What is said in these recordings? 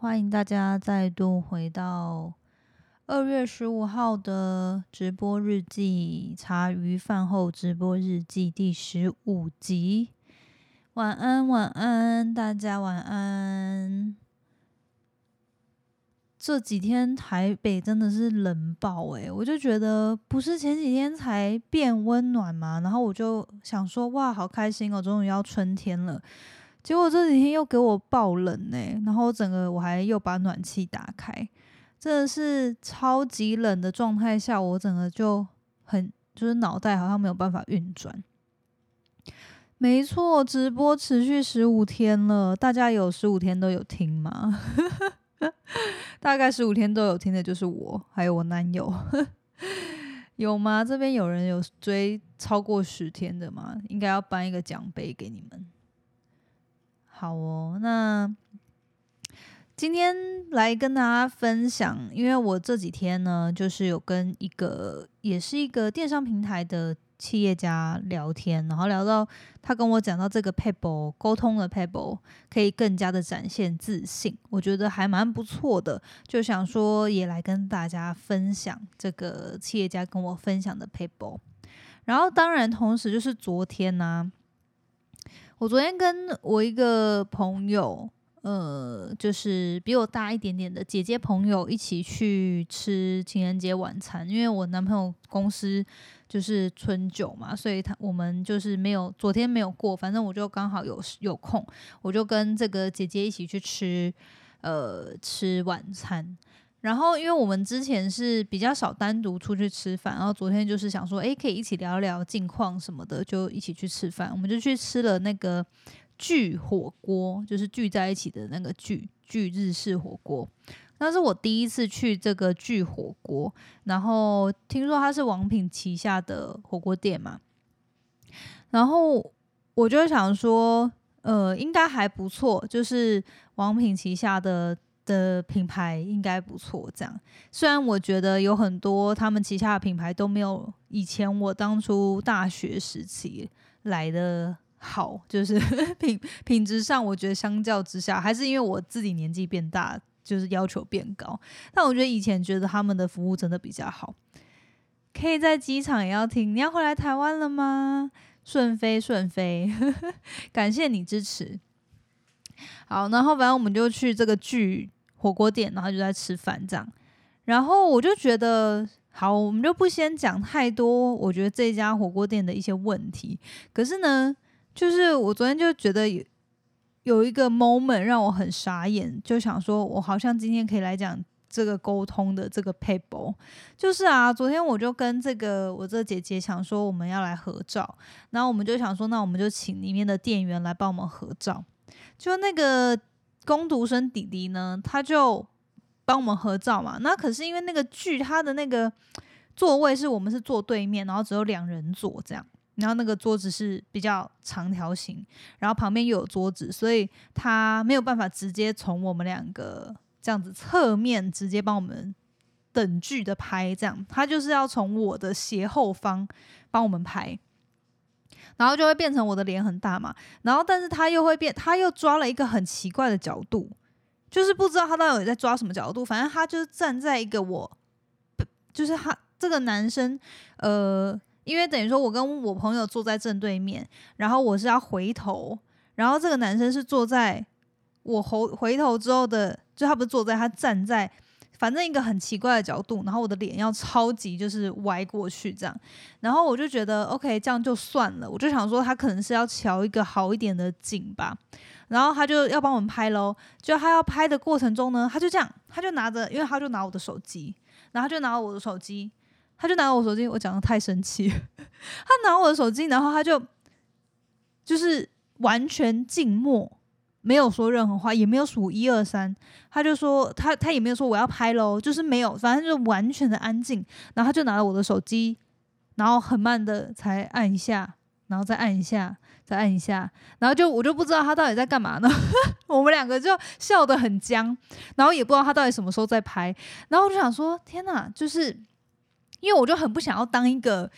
欢迎大家再度回到二月十五号的直播日记——茶余饭后直播日记第十五集。晚安，晚安，大家晚安。这几天台北真的是冷爆诶、我就觉得不是前几天才变温暖嘛，然后我就想说，哇，好开心哦，终于要春天了。结果这几天又给我爆冷呢、然后整个我还又把暖气打开，真的是超级冷的状态下，我整个就很就是脑袋好像没有办法运转。没错，直播持续十五天了，大家有十五天都有听吗？大概十五天都有听的就是我，还有我男友，有吗？这边有人有追超过十天的吗？应该要颁一个奖杯给你们。好哦，那今天来跟大家分享，因为我这几天呢，就是有跟一个也是一个电商平台的企业家聊天，然后聊到他跟我讲到这个 Pebble 沟通的 Pebble 可以更加的展现自信，我觉得还蛮不错的，就想说也来跟大家分享这个企业家跟我分享的 Pebble。然后当然同时就是昨天呢、我昨天跟我一个朋友，呃，就是比我大一点点的姐姐朋友一起去吃情人节晚餐，因为我男朋友公司就是春酒嘛，所以他我们就是没有昨天没有过，反正我就刚好有有空，我就跟这个姐姐一起去吃，呃，吃晚餐。然后，因为我们之前是比较少单独出去吃饭，然后昨天就是想说，诶，可以一起聊聊近况什么的，就一起去吃饭。我们就去吃了那个聚火锅，就是聚在一起的那个聚聚日式火锅。那是我第一次去这个聚火锅，然后听说它是王品旗下的火锅店嘛，然后我就想说，呃，应该还不错，就是王品旗下的。的品牌应该不错，这样。虽然我觉得有很多他们旗下的品牌都没有以前我当初大学时期来的好，就是 品品质上，我觉得相较之下，还是因为我自己年纪变大，就是要求变高。但我觉得以前觉得他们的服务真的比较好。可以在机场也要听，你要回来台湾了吗？顺飞顺飞，感谢你支持。好，然后反正我们就去这个剧火锅店，然后就在吃饭这样。然后我就觉得，好，我们就不先讲太多。我觉得这家火锅店的一些问题，可是呢，就是我昨天就觉得有有一个 moment 让我很傻眼，就想说，我好像今天可以来讲这个沟通的这个 paper。就是啊，昨天我就跟这个我这姐姐想说，我们要来合照，然后我们就想说，那我们就请里面的店员来帮我们合照。就那个工读生弟弟呢，他就帮我们合照嘛。那可是因为那个剧，他的那个座位是我们是坐对面，然后只有两人坐这样，然后那个桌子是比较长条形，然后旁边又有桌子，所以他没有办法直接从我们两个这样子侧面直接帮我们等距的拍，这样他就是要从我的斜后方帮我们拍。然后就会变成我的脸很大嘛，然后但是他又会变，他又抓了一个很奇怪的角度，就是不知道他到底在抓什么角度，反正他就是站在一个我，就是他这个男生，呃，因为等于说我跟我朋友坐在正对面，然后我是要回头，然后这个男生是坐在我回回头之后的，就他不是坐在，他站在。反正一个很奇怪的角度，然后我的脸要超级就是歪过去这样，然后我就觉得 OK，这样就算了。我就想说他可能是要调一个好一点的景吧，然后他就要帮我们拍喽。就他要拍的过程中呢，他就这样，他就拿着，因为他就拿我的手机，然后就拿我的手机，他就拿我手机。我讲的太生气，他拿我的手机，然后他就就是完全静默。没有说任何话，也没有数一二三，他就说他他也没有说我要拍喽，就是没有，反正就完全的安静。然后他就拿了我的手机，然后很慢的才按一下，然后再按一下，再按一下，然后就我就不知道他到底在干嘛呢。我们两个就笑得很僵，然后也不知道他到底什么时候在拍。然后我就想说，天哪，就是因为我就很不想要当一个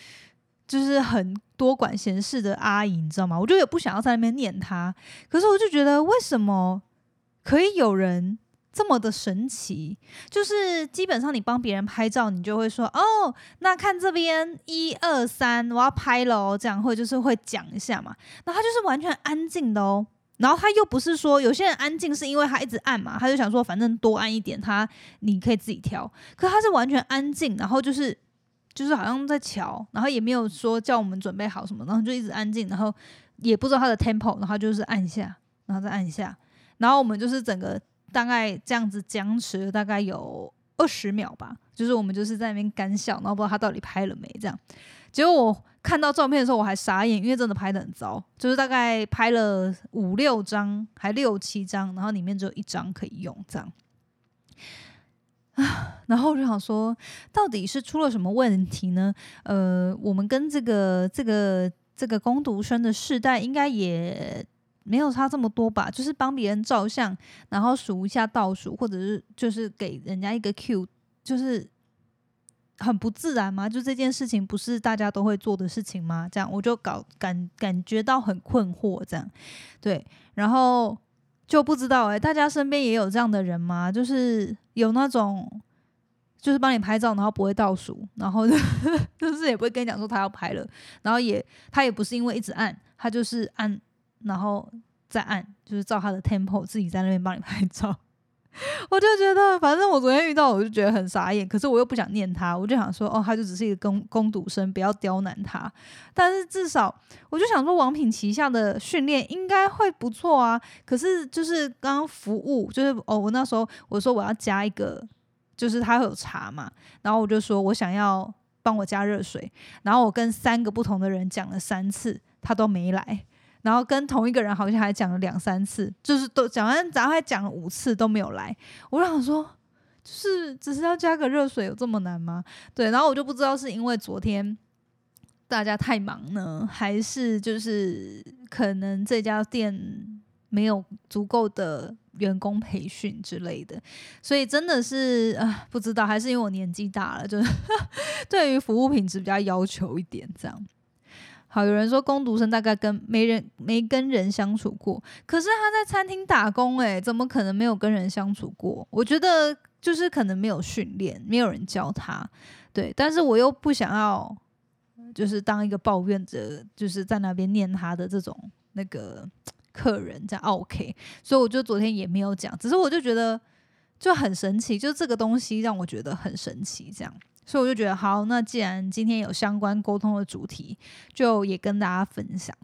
就是很。多管闲事的阿姨，你知道吗？我就也不想要在那边念她，可是我就觉得，为什么可以有人这么的神奇？就是基本上你帮别人拍照，你就会说哦，那看这边一二三，我要拍了哦，这样会就是会讲一下嘛。那他就是完全安静的哦。然后他又不是说有些人安静是因为他一直按嘛，他就想说反正多按一点，他你可以自己调。可他是完全安静，然后就是就是好像在瞧，然后也没有说叫我们准备好什么，然后就一直安静，然后也不知道他的 tempo，然后就是按下，然后再按下，然后我们就是整个大概这样子僵持大概有二十秒吧，就是我们就是在那边干笑，然后不知道他到底拍了没这样。结果我看到照片的时候，我还傻眼，因为真的拍的很糟，就是大概拍了五六张，还六七张，然后里面只有一张可以用，这样 然后我就想说，到底是出了什么问题呢？呃，我们跟这个这个这个攻读生的世代应该也没有差这么多吧？就是帮别人照相，然后数一下倒数，或者是就是给人家一个 Q，就是。很不自然吗？就这件事情不是大家都会做的事情吗？这样我就搞感感觉到很困惑，这样对，然后就不知道哎，大家身边也有这样的人吗？就是有那种就是帮你拍照，然后不会倒数，然后 就是也不会跟你讲说他要拍了，然后也他也不是因为一直按，他就是按然后再按，就是照他的 tempo 自己在那边帮你拍照。我就觉得，反正我昨天遇到，我就觉得很傻眼。可是我又不想念他，我就想说，哦，他就只是一个攻攻读生，不要刁难他。但是至少，我就想说，王品旗下的训练应该会不错啊。可是就是刚刚服务，就是哦，我那时候我说我要加一个，就是他会有茶嘛，然后我就说我想要帮我加热水，然后我跟三个不同的人讲了三次，他都没来。然后跟同一个人好像还讲了两三次，就是都讲完，然后还讲了五次都没有来。我想说，就是只是要加个热水有这么难吗？对，然后我就不知道是因为昨天大家太忙呢，还是就是可能这家店没有足够的员工培训之类的，所以真的是啊，不知道，还是因为我年纪大了，就是 对于服务品质比较要求一点这样。好，有人说工读生大概跟没人没跟人相处过，可是他在餐厅打工，诶，怎么可能没有跟人相处过？我觉得就是可能没有训练，没有人教他，对。但是我又不想要，就是当一个抱怨者，就是在那边念他的这种那个客人这样 OK，所以我就昨天也没有讲，只是我就觉得就很神奇，就这个东西让我觉得很神奇，这样。所以我就觉得好，那既然今天有相关沟通的主题，就也跟大家分享。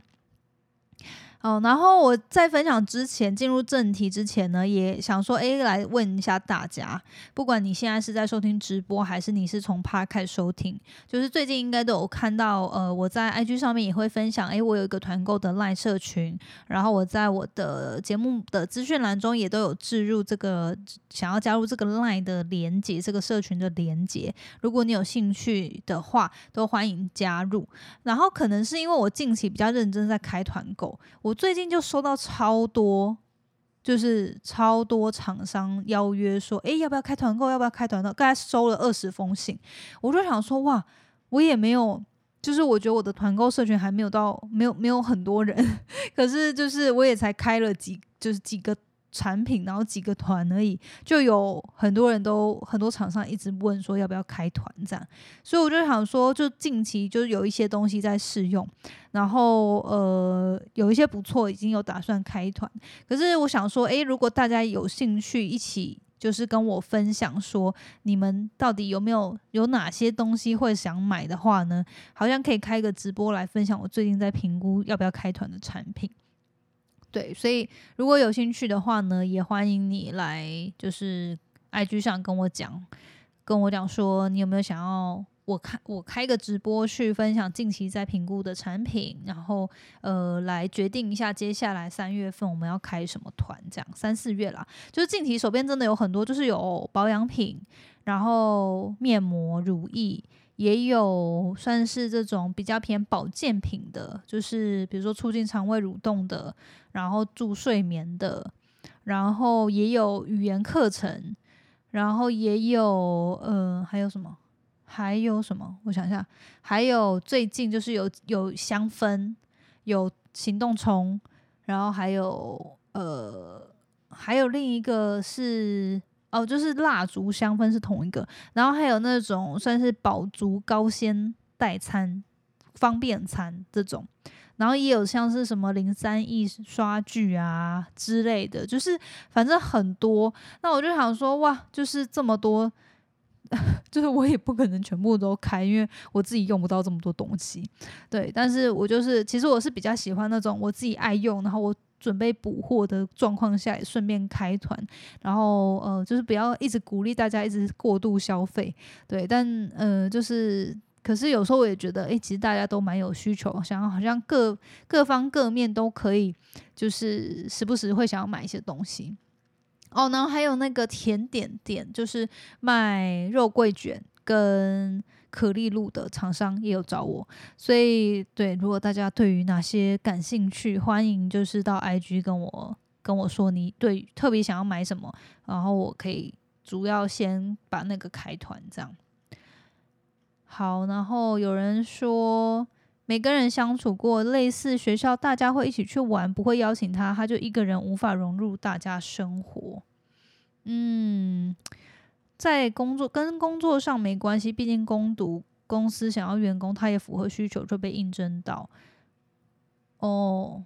哦，然后我在分享之前，进入正题之前呢，也想说，哎，来问一下大家，不管你现在是在收听直播，还是你是从 p 开始收听，就是最近应该都有看到，呃，我在 IG 上面也会分享，哎，我有一个团购的赖社群，然后我在我的节目的资讯栏中也都有置入这个想要加入这个赖的连接，这个社群的连接，如果你有兴趣的话，都欢迎加入。然后可能是因为我近期比较认真在开团购。我最近就收到超多，就是超多厂商邀约说，哎，要不要开团购？要不要开团购？刚才收了二十封信，我就想说，哇，我也没有，就是我觉得我的团购社群还没有到，没有没有很多人，可是就是我也才开了几，就是几个。产品，然后几个团而已，就有很多人都很多厂商一直问说要不要开团这样，所以我就想说，就近期就是有一些东西在试用，然后呃有一些不错，已经有打算开团。可是我想说，诶，如果大家有兴趣一起就是跟我分享说，你们到底有没有有哪些东西会想买的话呢？好像可以开个直播来分享我最近在评估要不要开团的产品。对，所以如果有兴趣的话呢，也欢迎你来，就是 IG 上跟我讲，跟我讲说你有没有想要我开我开个直播去分享近期在评估的产品，然后呃来决定一下接下来三月份我们要开什么团，这样三四月啦，就是近期手边真的有很多，就是有保养品，然后面膜、乳液。也有算是这种比较偏保健品的，就是比如说促进肠胃蠕动的，然后助睡眠的，然后也有语言课程，然后也有呃还有什么？还有什么？我想想，还有最近就是有有香氛，有行动虫，然后还有呃还有另一个是哦，就是蜡烛香氛是同一个，然后还有那种算是宝足高纤代餐方便餐这种，然后也有像是什么零三 E 刷具啊之类的，就是反正很多。那我就想说，哇，就是这么多，就是我也不可能全部都开，因为我自己用不到这么多东西。对，但是我就是其实我是比较喜欢那种我自己爱用，然后我。准备补货的状况下，顺便开团，然后呃，就是不要一直鼓励大家一直过度消费，对，但呃，就是可是有时候我也觉得，诶，其实大家都蛮有需求，想要好像各各方各面都可以，就是时不时会想要买一些东西。哦，然后还有那个甜点店，就是卖肉桂卷跟。可丽露的厂商也有找我，所以对，如果大家对于哪些感兴趣，欢迎就是到 IG 跟我跟我说你对特别想要买什么，然后我可以主要先把那个开团这样。好，然后有人说每个人相处过类似学校，大家会一起去玩，不会邀请他，他就一个人无法融入大家生活。嗯。在工作跟工作上没关系，毕竟攻读公司想要员工，他也符合需求，就被应征到。哦，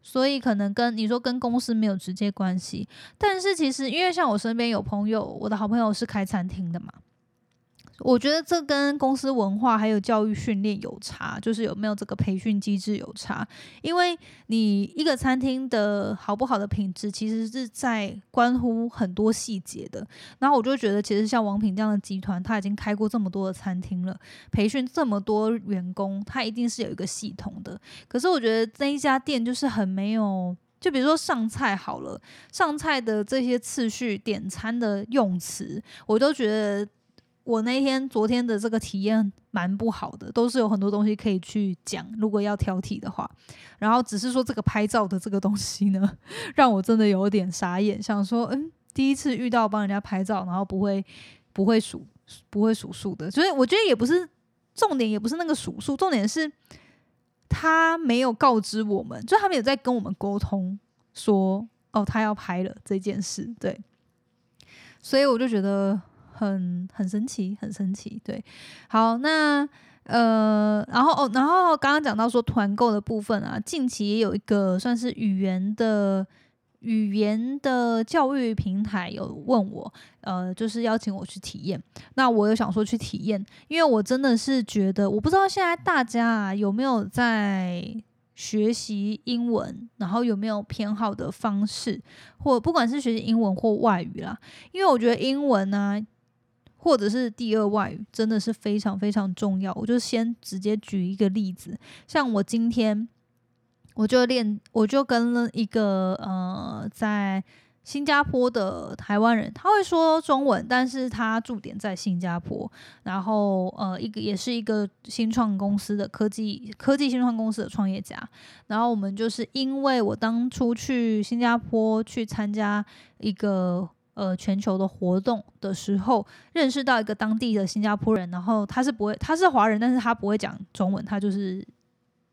所以可能跟你说跟公司没有直接关系，但是其实因为像我身边有朋友，我的好朋友是开餐厅的嘛。我觉得这跟公司文化还有教育训练有差，就是有没有这个培训机制有差。因为你一个餐厅的好不好的品质，其实是在关乎很多细节的。然后我就觉得，其实像王品这样的集团，他已经开过这么多的餐厅了，培训这么多员工，他一定是有一个系统的。可是我觉得那一家店就是很没有，就比如说上菜好了，上菜的这些次序、点餐的用词，我都觉得。我那天昨天的这个体验蛮不好的，都是有很多东西可以去讲。如果要挑剔的话，然后只是说这个拍照的这个东西呢，让我真的有点傻眼，想说，嗯，第一次遇到帮人家拍照，然后不会不会数不会数数的，所以我觉得也不是重点，也不是那个数数，重点是他没有告知我们，就他们有在跟我们沟通说，哦，他要拍了这件事，对，所以我就觉得。很很神奇，很神奇，对，好，那呃，然后哦，然后刚刚讲到说团购的部分啊，近期也有一个算是语言的语言的教育平台有问我，呃，就是邀请我去体验，那我有想说去体验，因为我真的是觉得，我不知道现在大家有没有在。学习英文，然后有没有偏好的方式，或不管是学习英文或外语啦，因为我觉得英文呢。或者是第二外语真的是非常非常重要。我就先直接举一个例子，像我今天我就练，我就跟了一个呃在新加坡的台湾人，他会说中文，但是他驻点在新加坡，然后呃一个也是一个新创公司的科技科技新创公司的创业家，然后我们就是因为我当初去新加坡去参加一个。呃，全球的活动的时候，认识到一个当地的新加坡人，然后他是不会，他是华人，但是他不会讲中文，他就是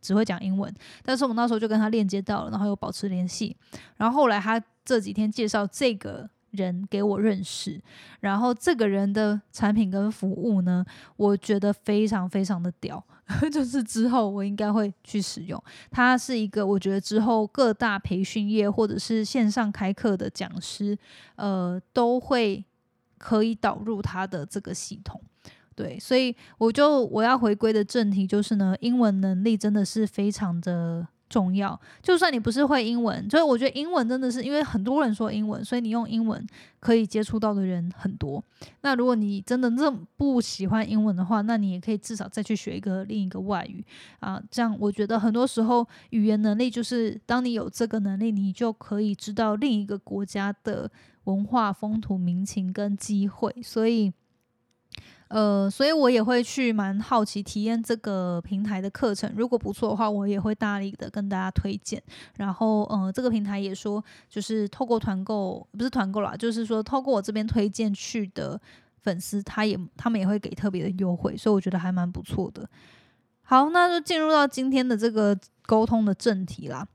只会讲英文。但是我们那时候就跟他链接到了，然后又保持联系。然后后来他这几天介绍这个。人给我认识，然后这个人的产品跟服务呢，我觉得非常非常的屌，就是之后我应该会去使用。它是一个我觉得之后各大培训业或者是线上开课的讲师，呃，都会可以导入它的这个系统。对，所以我就我要回归的正题就是呢，英文能力真的是非常的。重要，就算你不是会英文，所以我觉得英文真的是因为很多人说英文，所以你用英文可以接触到的人很多。那如果你真的这么不喜欢英文的话，那你也可以至少再去学一个另一个外语啊。这样我觉得很多时候语言能力就是当你有这个能力，你就可以知道另一个国家的文化、风土民情跟机会。所以。呃，所以我也会去蛮好奇体验这个平台的课程，如果不错的话，我也会大力的跟大家推荐。然后，呃，这个平台也说，就是透过团购，不是团购啦，就是说透过我这边推荐去的粉丝，他也他们也会给特别的优惠，所以我觉得还蛮不错的。好，那就进入到今天的这个沟通的正题啦。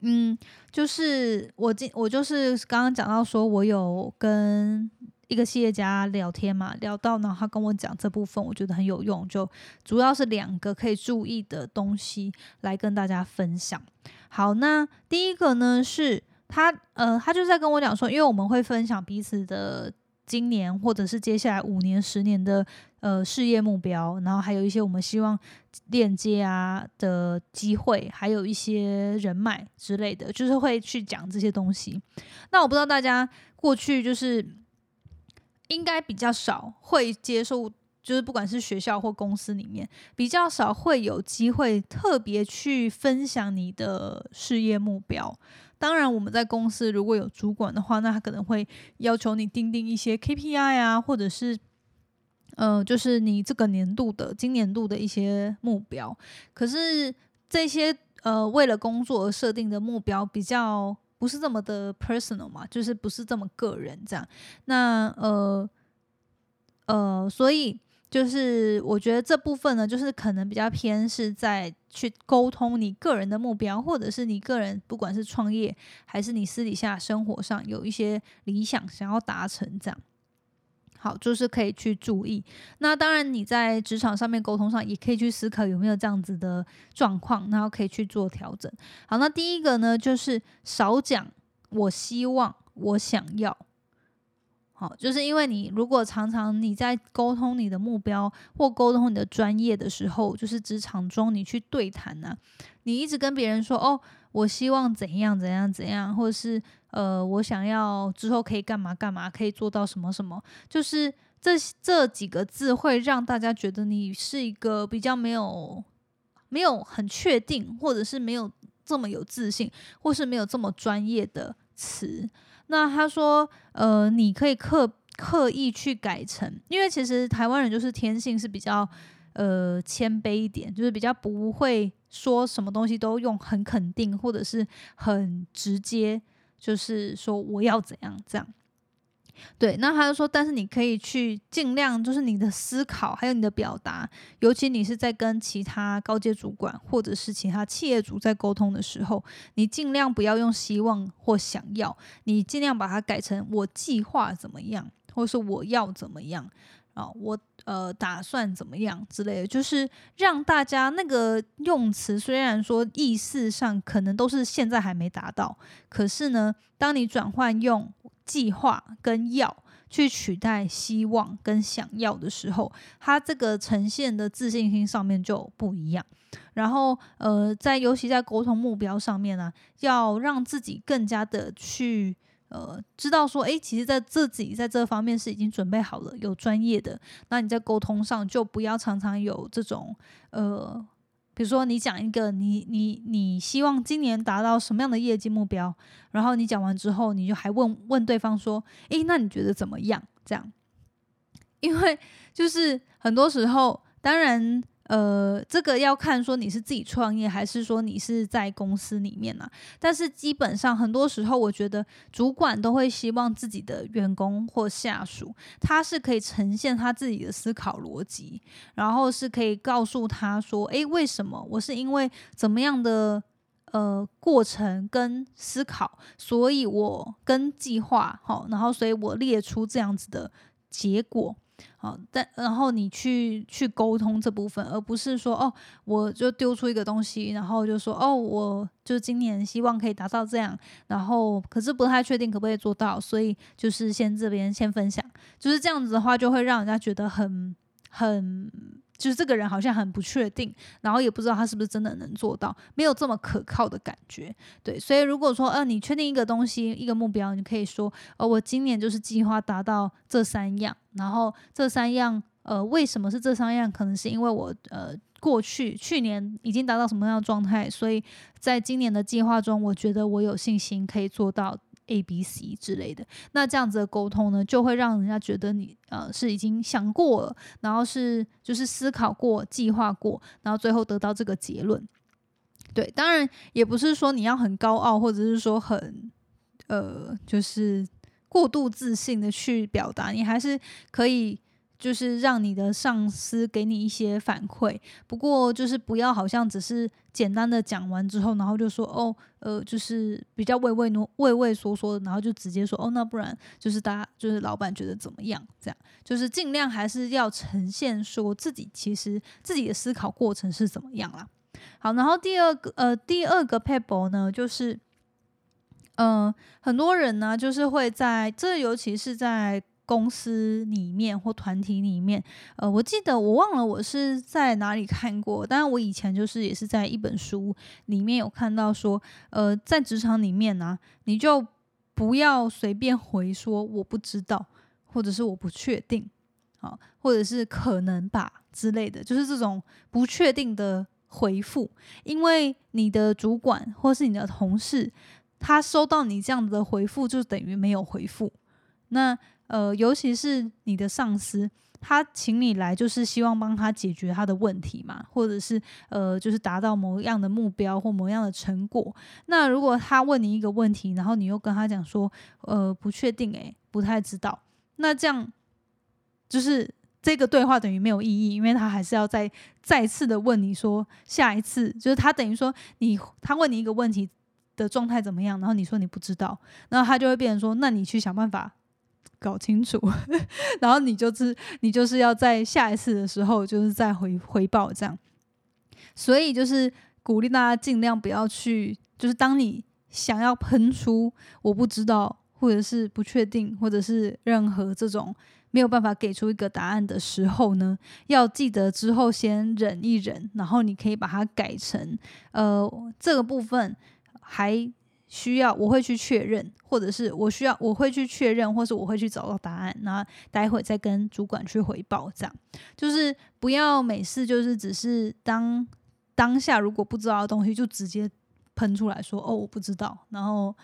嗯，就是我今我就是刚刚讲到说，我有跟一个企业家聊天嘛，聊到呢，他跟我讲这部分，我觉得很有用，就主要是两个可以注意的东西来跟大家分享。好，那第一个呢是他呃，他就在跟我讲说，因为我们会分享彼此的。今年或者是接下来五年、十年的呃事业目标，然后还有一些我们希望链接啊的机会，还有一些人脉之类的，就是会去讲这些东西。那我不知道大家过去就是应该比较少会接受，就是不管是学校或公司里面，比较少会有机会特别去分享你的事业目标。当然，我们在公司如果有主管的话，那他可能会要求你定定一些 KPI 啊，或者是，呃，就是你这个年度的、今年度的一些目标。可是这些呃，为了工作而设定的目标，比较不是这么的 personal 嘛，就是不是这么个人这样。那呃呃，所以。就是我觉得这部分呢，就是可能比较偏是在去沟通你个人的目标，或者是你个人不管是创业还是你私底下生活上有一些理想想要达成，这样好，就是可以去注意。那当然你在职场上面沟通上也可以去思考有没有这样子的状况，然后可以去做调整。好，那第一个呢，就是少讲我希望我想要。好，就是因为你如果常常你在沟通你的目标或沟通你的专业的时候，就是职场中你去对谈呢，你一直跟别人说哦，我希望怎样怎样怎样，或者是呃，我想要之后可以干嘛干嘛，可以做到什么什么，就是这这几个字会让大家觉得你是一个比较没有没有很确定，或者是没有这么有自信，或是没有这么专业的词。那他说，呃，你可以刻刻意去改成，因为其实台湾人就是天性是比较，呃，谦卑一点，就是比较不会说什么东西都用很肯定或者是很直接，就是说我要怎样这样。对，那他就说，但是你可以去尽量，就是你的思考还有你的表达，尤其你是在跟其他高阶主管或者是其他企业主在沟通的时候，你尽量不要用希望或想要，你尽量把它改成我计划怎么样，或者是我要怎么样啊，我呃打算怎么样之类的，就是让大家那个用词虽然说意思上可能都是现在还没达到，可是呢，当你转换用。计划跟要去取代希望跟想要的时候，它这个呈现的自信心上面就不一样。然后，呃，在尤其在沟通目标上面呢，要让自己更加的去呃知道说，诶，其实在自己在这方面是已经准备好了，有专业的。那你在沟通上就不要常常有这种呃。比如说，你讲一个你你你希望今年达到什么样的业绩目标，然后你讲完之后，你就还问问对方说：“诶，那你觉得怎么样？”这样，因为就是很多时候，当然。呃，这个要看说你是自己创业，还是说你是在公司里面呢？但是基本上很多时候，我觉得主管都会希望自己的员工或下属，他是可以呈现他自己的思考逻辑，然后是可以告诉他说：“诶，为什么我是因为怎么样的呃过程跟思考，所以我跟计划好，然后所以我列出这样子的结果。”好，但然后你去去沟通这部分，而不是说哦，我就丢出一个东西，然后就说哦，我就今年希望可以达到这样，然后可是不太确定可不可以做到，所以就是先这边先分享，就是这样子的话，就会让人家觉得很很。就是这个人好像很不确定，然后也不知道他是不是真的能做到，没有这么可靠的感觉。对，所以如果说，呃，你确定一个东西、一个目标，你可以说，呃，我今年就是计划达到这三样，然后这三样，呃，为什么是这三样？可能是因为我，呃，过去去年已经达到什么样的状态，所以在今年的计划中，我觉得我有信心可以做到。A、B、C 之类的，那这样子的沟通呢，就会让人家觉得你呃是已经想过了，然后是就是思考过、计划过，然后最后得到这个结论。对，当然也不是说你要很高傲，或者是说很呃就是过度自信的去表达，你还是可以就是让你的上司给你一些反馈，不过就是不要好像只是简单的讲完之后，然后就说哦，呃，就是比较畏畏畏畏缩缩的，然后就直接说哦，那不然就是大家就是老板觉得怎么样？这样就是尽量还是要呈现说自己其实自己的思考过程是怎么样啦。好，然后第二个呃第二个 paper 呢，就是嗯很多人呢就是会在这尤其是在。公司里面或团体里面，呃，我记得我忘了我是在哪里看过，但是我以前就是也是在一本书里面有看到说，呃，在职场里面呢，你就不要随便回说我不知道，或者是我不确定，啊，或者是可能吧之类的，就是这种不确定的回复，因为你的主管或是你的同事，他收到你这样子的回复，就等于没有回复，那。呃，尤其是你的上司，他请你来就是希望帮他解决他的问题嘛，或者是呃，就是达到某样的目标或某样的成果。那如果他问你一个问题，然后你又跟他讲说，呃，不确定，诶，不太知道，那这样就是这个对话等于没有意义，因为他还是要再再次的问你说，下一次就是他等于说你他问你一个问题的状态怎么样，然后你说你不知道，然后他就会变成说，那你去想办法。搞清楚，然后你就是你就是要在下一次的时候，就是再回回报这样。所以就是鼓励大家尽量不要去，就是当你想要喷出我不知道，或者是不确定，或者是任何这种没有办法给出一个答案的时候呢，要记得之后先忍一忍，然后你可以把它改成呃这个部分还。需要我会去确认，或者是我需要我会去确认，或是我会去找到答案，然后待会再跟主管去回报。这样就是不要每次就是只是当当下如果不知道的东西就直接喷出来说哦我不知道，然后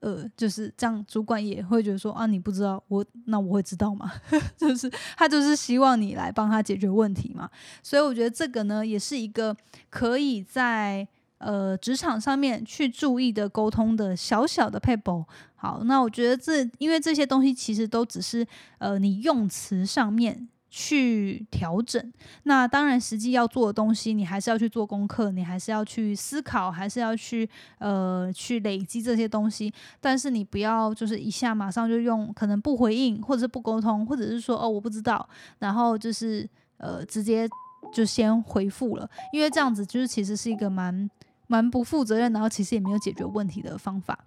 呃就是这样，主管也会觉得说啊你不知道我那我会知道吗？就是他就是希望你来帮他解决问题嘛。所以我觉得这个呢也是一个可以在。呃，职场上面去注意的沟通的小小的 paper，好，那我觉得这因为这些东西其实都只是呃你用词上面去调整，那当然实际要做的东西，你还是要去做功课，你还是要去思考，还是要去呃去累积这些东西，但是你不要就是一下马上就用可能不回应，或者是不沟通，或者是说哦我不知道，然后就是呃直接。就先回复了，因为这样子就是其实是一个蛮蛮不负责任，然后其实也没有解决问题的方法。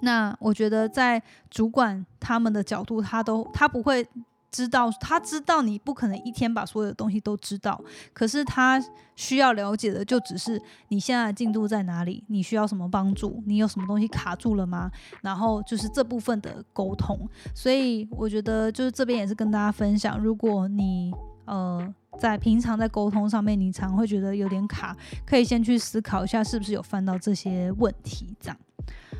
那我觉得在主管他们的角度，他都他不会知道，他知道你不可能一天把所有的东西都知道，可是他需要了解的就只是你现在的进度在哪里，你需要什么帮助，你有什么东西卡住了吗？然后就是这部分的沟通。所以我觉得就是这边也是跟大家分享，如果你呃。在平常在沟通上面，你常会觉得有点卡，可以先去思考一下是不是有犯到这些问题。这样，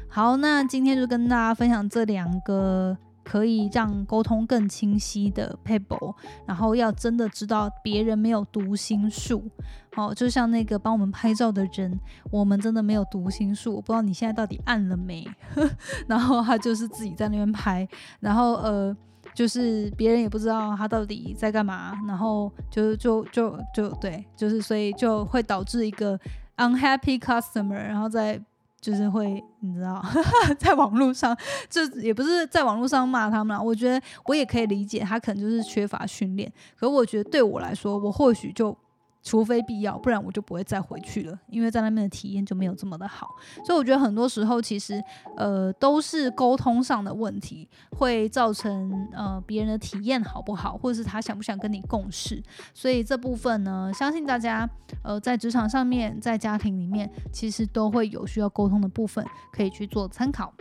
好，那今天就跟大家分享这两个可以让沟通更清晰的 paper，然后要真的知道别人没有读心术。好，就像那个帮我们拍照的人，我们真的没有读心术，我不知道你现在到底按了没，然后他就是自己在那边拍，然后呃。就是别人也不知道他到底在干嘛，然后就就就就对，就是所以就会导致一个 unhappy customer，然后在就是会你知道，在网络上就也不是在网络上骂他们了。我觉得我也可以理解，他可能就是缺乏训练。可我觉得对我来说，我或许就。除非必要，不然我就不会再回去了，因为在那边的体验就没有这么的好。所以我觉得很多时候其实呃都是沟通上的问题，会造成呃别人的体验好不好，或者是他想不想跟你共事。所以这部分呢，相信大家呃在职场上面，在家庭里面，其实都会有需要沟通的部分，可以去做参考。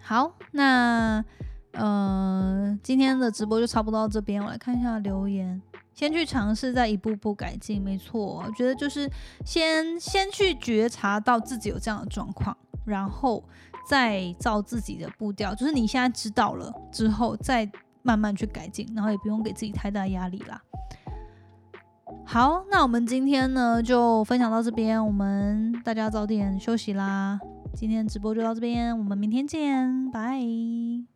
好，那呃今天的直播就差不多到这边，我来看一下留言。先去尝试，再一步步改进，没错。我觉得就是先先去觉察到自己有这样的状况，然后再照自己的步调。就是你现在知道了之后，再慢慢去改进，然后也不用给自己太大压力啦。好，那我们今天呢就分享到这边，我们大家早点休息啦。今天直播就到这边，我们明天见，拜。